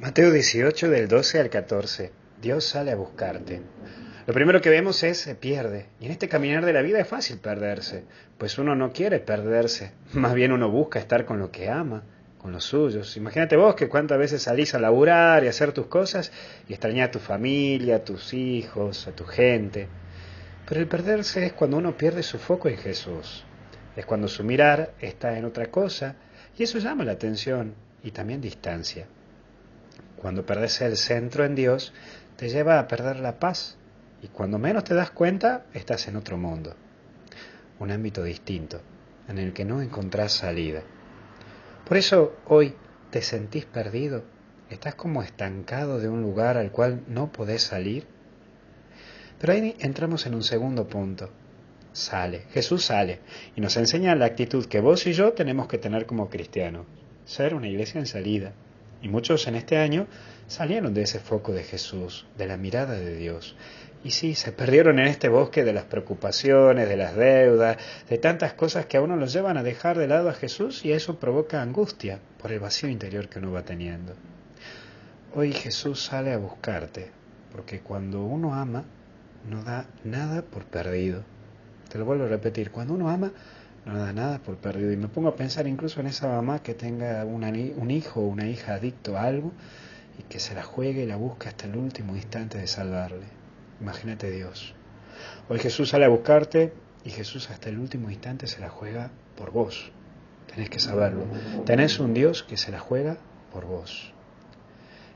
Mateo 18 del 12 al 14. Dios sale a buscarte. Lo primero que vemos es se pierde. Y en este caminar de la vida es fácil perderse, pues uno no quiere perderse. Más bien uno busca estar con lo que ama, con los suyos. Imagínate vos que cuántas veces salís a laburar y hacer tus cosas y extrañás a tu familia, a tus hijos, a tu gente. Pero el perderse es cuando uno pierde su foco en Jesús. Es cuando su mirar está en otra cosa y eso llama la atención y también distancia. Cuando perdes el centro en Dios, te lleva a perder la paz y cuando menos te das cuenta, estás en otro mundo, un ámbito distinto, en el que no encontrás salida. Por eso hoy te sentís perdido, estás como estancado de un lugar al cual no podés salir. Pero ahí entramos en un segundo punto. Sale, Jesús sale y nos enseña la actitud que vos y yo tenemos que tener como cristianos, ser una iglesia en salida, y muchos en este año salieron de ese foco de Jesús, de la mirada de Dios. Y sí, se perdieron en este bosque de las preocupaciones, de las deudas, de tantas cosas que a uno los llevan a dejar de lado a Jesús y eso provoca angustia por el vacío interior que uno va teniendo. Hoy Jesús sale a buscarte, porque cuando uno ama, no da nada por perdido. Te lo vuelvo a repetir, cuando uno ama, no da nada por perdido. Y me pongo a pensar incluso en esa mamá que tenga un hijo o una hija adicto a algo y que se la juegue y la busque hasta el último instante de salvarle. Imagínate Dios. Hoy Jesús sale a buscarte y Jesús hasta el último instante se la juega por vos. Tenés que saberlo. Tenés un Dios que se la juega por vos.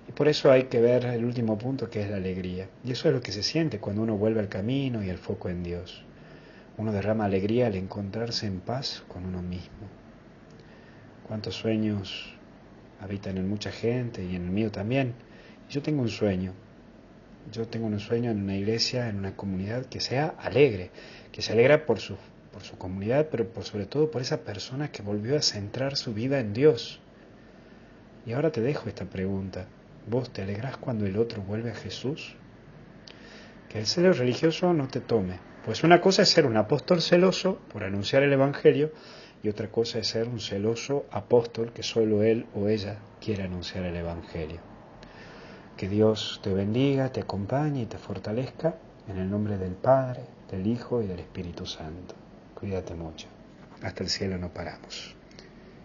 Y por eso hay que ver el último punto que es la alegría. Y eso es lo que se siente cuando uno vuelve al camino y el foco en Dios. Uno derrama alegría al encontrarse en paz con uno mismo. Cuántos sueños habitan en mucha gente y en el mío también. Yo tengo un sueño. Yo tengo un sueño en una iglesia, en una comunidad que sea alegre, que se alegra por su, por su comunidad, pero por sobre todo por esa persona que volvió a centrar su vida en Dios. Y ahora te dejo esta pregunta. ¿Vos te alegrás cuando el otro vuelve a Jesús? Que el celo religioso no te tome, pues una cosa es ser un apóstol celoso por anunciar el Evangelio y otra cosa es ser un celoso apóstol que solo él o ella quiere anunciar el Evangelio. Que Dios te bendiga, te acompañe y te fortalezca en el nombre del Padre, del Hijo y del Espíritu Santo. Cuídate mucho. Hasta el cielo no paramos.